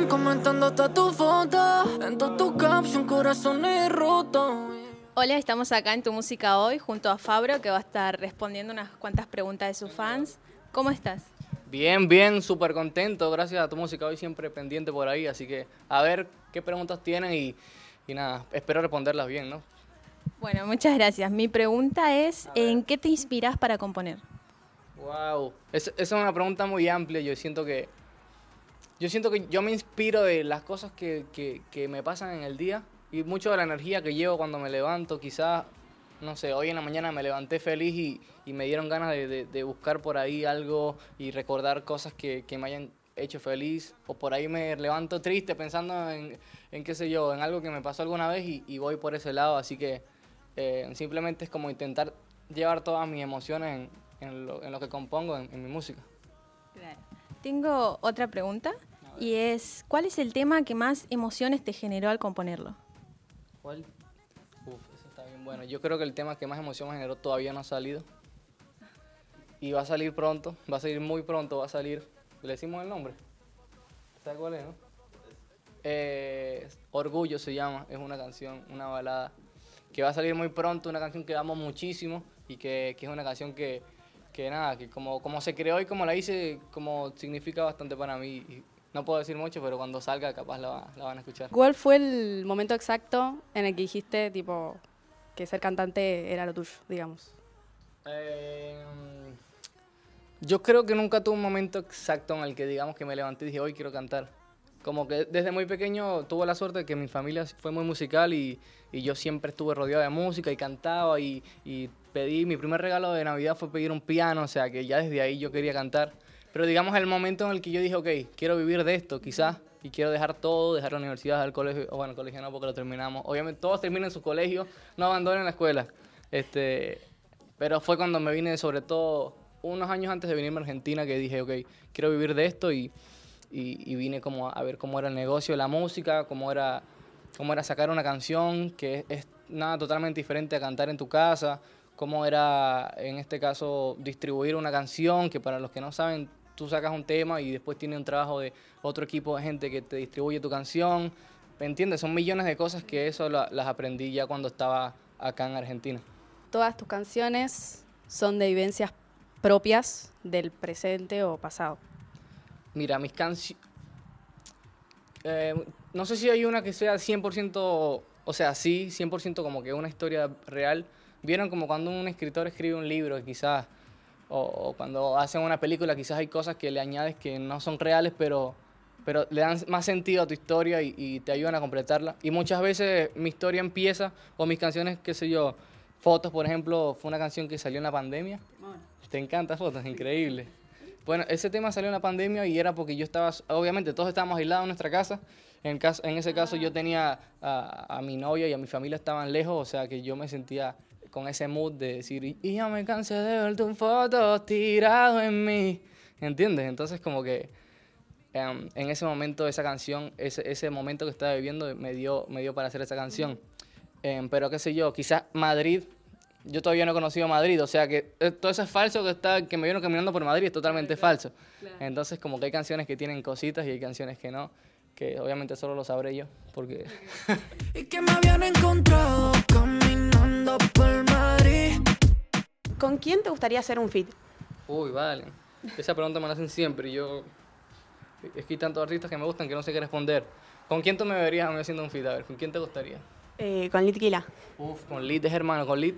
Instagram comentando hasta tu foto. En todo tu caption, corazones rotos. Hola, estamos acá en Tu Música Hoy junto a Fabro que va a estar respondiendo unas cuantas preguntas de sus fans. ¿Cómo estás? Bien, bien, súper contento. Gracias a Tu Música Hoy siempre pendiente por ahí. Así que a ver qué preguntas tienen y, y nada, espero responderlas bien, ¿no? Bueno, muchas gracias. Mi pregunta es, ¿en qué te inspiras para componer? Wow, esa es una pregunta muy amplia. Yo siento que yo siento que yo me inspiro de las cosas que, que, que me pasan en el día y mucho de la energía que llevo cuando me levanto. Quizás, no sé, hoy en la mañana me levanté feliz y, y me dieron ganas de, de, de, buscar por ahí algo y recordar cosas que, que, me hayan hecho feliz. O por ahí me levanto triste pensando en, en qué sé yo, en algo que me pasó alguna vez y, y voy por ese lado. Así que eh, simplemente es como intentar llevar todas mis emociones en, en, lo, en lo, que compongo, en, mi música. Claro. Tengo otra pregunta. Y es, ¿cuál es el tema que más emociones te generó al componerlo? ¿Cuál? Uf, eso está bien bueno. Yo creo que el tema que más emoción me generó todavía no ha salido. Y va a salir pronto, va a salir muy pronto, va a salir. ¿Le decimos el nombre? ¿Sabes cuál es, no? Eh, Orgullo se llama, es una canción, una balada que va a salir muy pronto, una canción que amo muchísimo y que, que es una canción que, que nada, que como, como se creó y como la hice, como significa bastante para mí. Y, no puedo decir mucho, pero cuando salga capaz la, la, van a escuchar. ¿Cuál fue el momento exacto en el que dijiste, tipo, que ser cantante era lo tuyo, digamos? Eh, yo creo que nunca tuve un momento exacto en el que, digamos, que me levanté y dije, hoy quiero cantar. Como que desde muy pequeño tuve la suerte de que mi familia fue muy musical y, y yo siempre estuve rodeado de música y cantaba y, y pedí, mi primer regalo de Navidad fue pedir un piano, o sea que ya desde ahí yo quería cantar. Pero digamos el momento en el que yo dije, ok, quiero vivir de esto, quizás, y quiero dejar todo, dejar la universidad, dejar el colegio, o bueno, el colegio no porque lo terminamos. Obviamente todos terminan su colegio, no abandonen la escuela. Este, pero fue cuando me vine, sobre todo unos años antes de venirme a Argentina, que dije, ok, quiero vivir de esto y, y, vine como a, ver cómo era el negocio la música, cómo era, cómo era sacar una canción, que es, es nada totalmente diferente a cantar en tu casa, cómo era, en este caso, distribuir una canción, que para los que no saben, tú sacas un tema y después tiene un trabajo de otro equipo de gente que te distribuye tu canción. ¿Me entiendes? Son millones de cosas que eso la, las aprendí ya cuando estaba acá en Argentina. Todas tus canciones son de vivencias propias del presente o pasado. Mira, mis canciones... Eh, no sé si hay una que sea 100%, o sea, sí, 100% como que una historia real. Vieron como cuando un escritor escribe un libro que quizás o, o, cuando hacen una película quizás hay cosas que le añades que no son reales, pero, pero le dan más sentido a tu historia y, y, te ayudan a completarla. Y muchas veces mi historia empieza, o mis canciones, qué sé yo, Fotos, por ejemplo, fue una canción que salió en la pandemia. Te encanta Fotos, increíble. Bueno, ese tema salió en la pandemia y era porque yo estaba, obviamente todos estábamos aislados en nuestra casa. En, caso, en ese caso yo tenía a, a mi novia y a mi familia estaban lejos, o sea que yo me sentía con ese mood de decir, y ya me cansé de ver tus fotos tirado en mí, ¿entiendes? Entonces como que um, en ese momento esa canción, ese, ese momento que estaba viviendo me dio, me dio para hacer esa canción. Um, pero qué sé yo, quizás Madrid, yo todavía no he conocido Madrid, o sea que eh, todo eso es falso que, está, que me vieron caminando por Madrid, es totalmente claro, falso. Claro. Entonces como que hay canciones que tienen cositas y hay canciones que no que obviamente solo lo sabré yo, porque... y que me habían encontrado caminando por Madrid. ¿Con quién te gustaría hacer un fit? Uy, vale. Esa pregunta me la hacen siempre y yo... Es que hay tantos artistas que me gustan que no sé qué responder. ¿Con quién tú me verías a mí haciendo un fit? A ver, ¿con quién te gustaría? Eh, con Litquila. Uf, con Lit es hermano. Con Lit,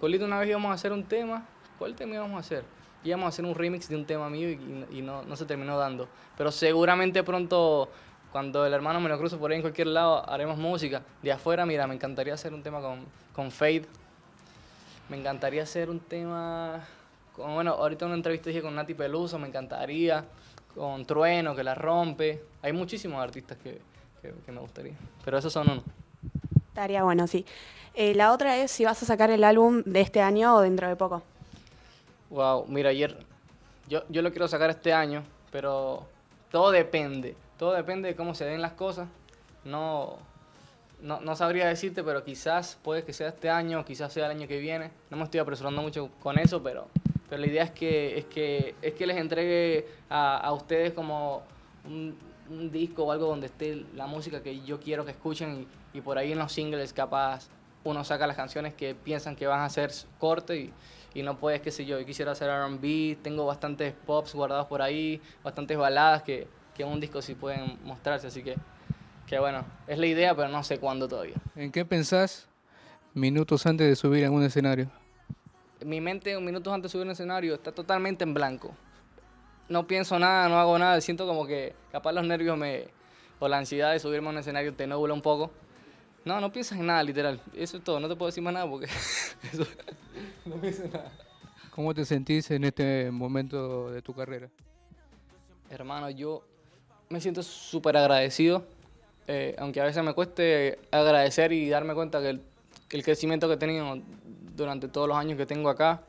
con Lit una vez íbamos a hacer un tema. ¿Cuál tema íbamos a hacer? Íbamos a hacer un remix de un tema mío y, y, y no, no se terminó dando. Pero seguramente pronto cuando el hermano me lo cruzo por ahí en cualquier lado, haremos música. De afuera, mira, me encantaría hacer un tema con, con Fade. Me encantaría hacer un tema. Con, bueno, ahorita en una entrevista dije con Nati Peluso, me encantaría. Con Trueno, que la rompe. Hay muchísimos artistas que, que, que me gustaría. Pero esos son uno. Estaría bueno, sí. Eh, la otra es si vas a sacar el álbum de este año o dentro de poco. Wow, mira, ayer. Yo, yo lo quiero sacar este año, pero todo depende todo depende de cómo se den las cosas. No, no, sabría decirte, pero quizás puede que sea este año, quizás sea el año que viene. No me estoy apresurando mucho con eso, pero, pero la idea es que, es que, es que les entregue a, a ustedes como un, disco o algo donde esté la música que yo quiero que escuchen y, por ahí en los singles capaz uno saca las canciones que piensan que van a ser corte y, y no puedes, qué sé yo, yo quisiera hacer R&B, tengo bastantes pops guardados por ahí, bastantes baladas que, que en un disco sí pueden mostrarse, así que, que bueno, es la idea, pero no sé cuándo todavía. ¿En qué pensás minutos antes de subir a un escenario? Mi mente, minutos antes de subir a un escenario, está totalmente en blanco. No pienso nada, no hago nada, siento como que capaz los nervios me, o la ansiedad de subirme a un escenario te nubla un poco. No, no piensas en nada, literal. Eso es todo, no te puedo decir más nada porque eso, no pienso en nada. ¿Cómo te sentís en este momento de tu carrera? Hermano, yo me siento súper agradecido, eh, aunque a veces me cueste agradecer y darme cuenta que el, crecimiento que he tenido durante todos los años que tengo acá,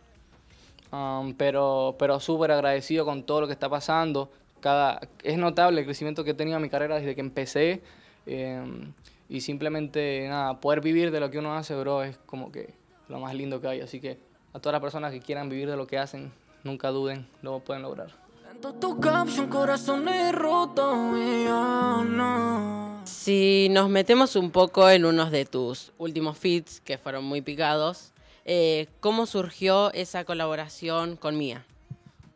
um, pero, pero súper agradecido con todo lo que está pasando. Cada, es notable el crecimiento que he tenido en mi carrera desde que empecé. eh, y simplemente, nada, poder vivir de lo que uno hace, bro, es como que lo más lindo que hay. Así que a todas las personas que quieran vivir de lo que hacen, nunca duden, lo pueden lograr. Si nos metemos un poco en unos de tus últimos feats, que fueron muy picados, eh, ¿cómo surgió esa colaboración con Mía?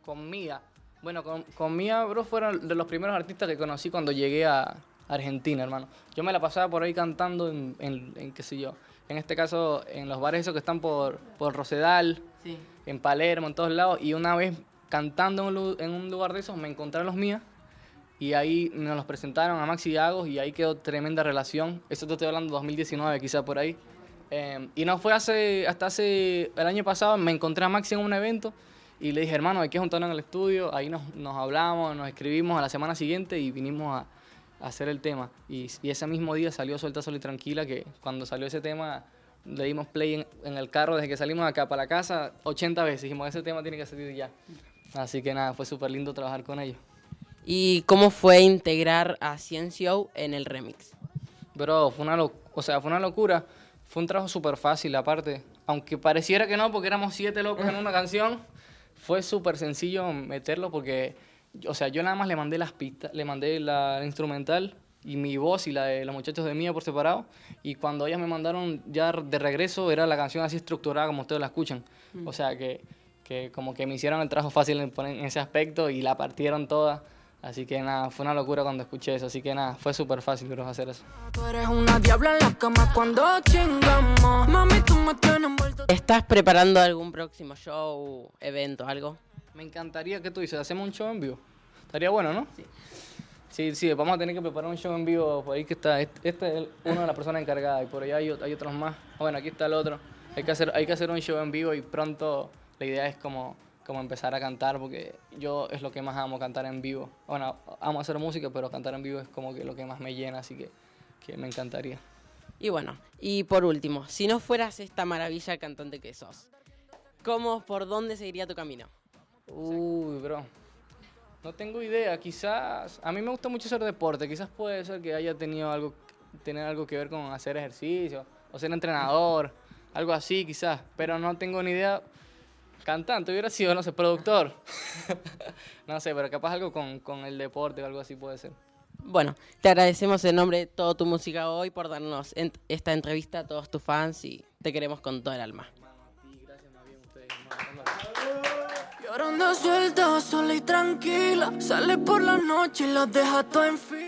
Con Mía. Bueno, con, con Mía, bro, fueron de los primeros artistas que conocí cuando llegué a Argentina, hermano. Yo me la pasaba por ahí cantando en, en, en qué sé yo. En este caso, en los bares esos que están por, por Rosedal, Sí. en Palermo, en todos lados. Y una vez cantando en un, lugar de esos, me encontraron los mías. Y ahí nos los presentaron a Maxi Agos y ahí quedó tremenda relación. Eso te estoy hablando de 2019, quizá por ahí. Eh, y no fue hace, hasta hace, el año pasado, me encontré a Maxi en un evento y le dije, hermano, hay que juntarnos en el estudio. Ahí nos, hablamos, nos escribimos a la semana siguiente y vinimos a, a hacer el tema. Y, y ese mismo día salió Suelta, Sol y Tranquila, que cuando salió ese tema le dimos play en, en el carro desde que salimos acá para la casa 80 veces. Dijimos, ese tema tiene que salir ya. Así que nada, fue súper lindo trabajar con ellos. ¿Y cómo fue integrar a Ciencio en el remix? Bro, fue una, o sea, fue una locura. Fue un trabajo súper fácil, aparte. Aunque pareciera que no, porque éramos siete locos en una canción, fue súper sencillo meterlo porque, o sea, yo nada más le mandé las pistas, le mandé la instrumental y mi voz y la de los muchachos de Mía por separado. Y cuando ellas me mandaron ya de regreso, era la canción así estructurada como ustedes la escuchan. O sea, que, que como que me hicieron el trabajo fácil en, ese aspecto y la partieron toda. Así que nada, fue una locura cuando escuché eso. Así que nada, fue súper fácil, bro, hacer eso. Tú eres una diabla en la cama cuando chingamos. Mami, tú me tienes envuelto. ¿Estás preparando algún próximo show, evento, algo? Me encantaría que tú dices, hacemos un show en vivo. Estaría bueno, ¿no? Sí. Sí, sí, vamos a tener que preparar un show en vivo. Por ahí que está, este este es una de las personas encargadas y por allá hay, hay otros más. Bueno, aquí está el otro. Hay que hacer, hay que hacer un show en vivo y pronto la idea es como, como empezar a cantar porque yo es lo que más amo, cantar en vivo. Bueno, amo hacer música, pero cantar en vivo es como que lo que más me llena, así que, que me encantaría. Y bueno, y por último, si no fueras esta maravilla cantante que sos, ¿cómo, por dónde seguiría tu camino? Uy, bro. No tengo idea. Quizás. A mí me gusta mucho hacer deporte. Quizás puede ser que haya tenido algo. Tener algo que ver con hacer ejercicio. O ser entrenador. Algo así, quizás. Pero no tengo ni idea. Cantante, hubiera sido, no sé, productor. no sé, pero capaz algo con, con el deporte o algo así puede ser. Bueno, te agradecemos en nombre de toda tu música hoy por darnos en- esta entrevista a todos tus fans y te queremos con todo el alma. Llorando suelta, sola y tranquila. Sale por la noche y los deja todo en fila.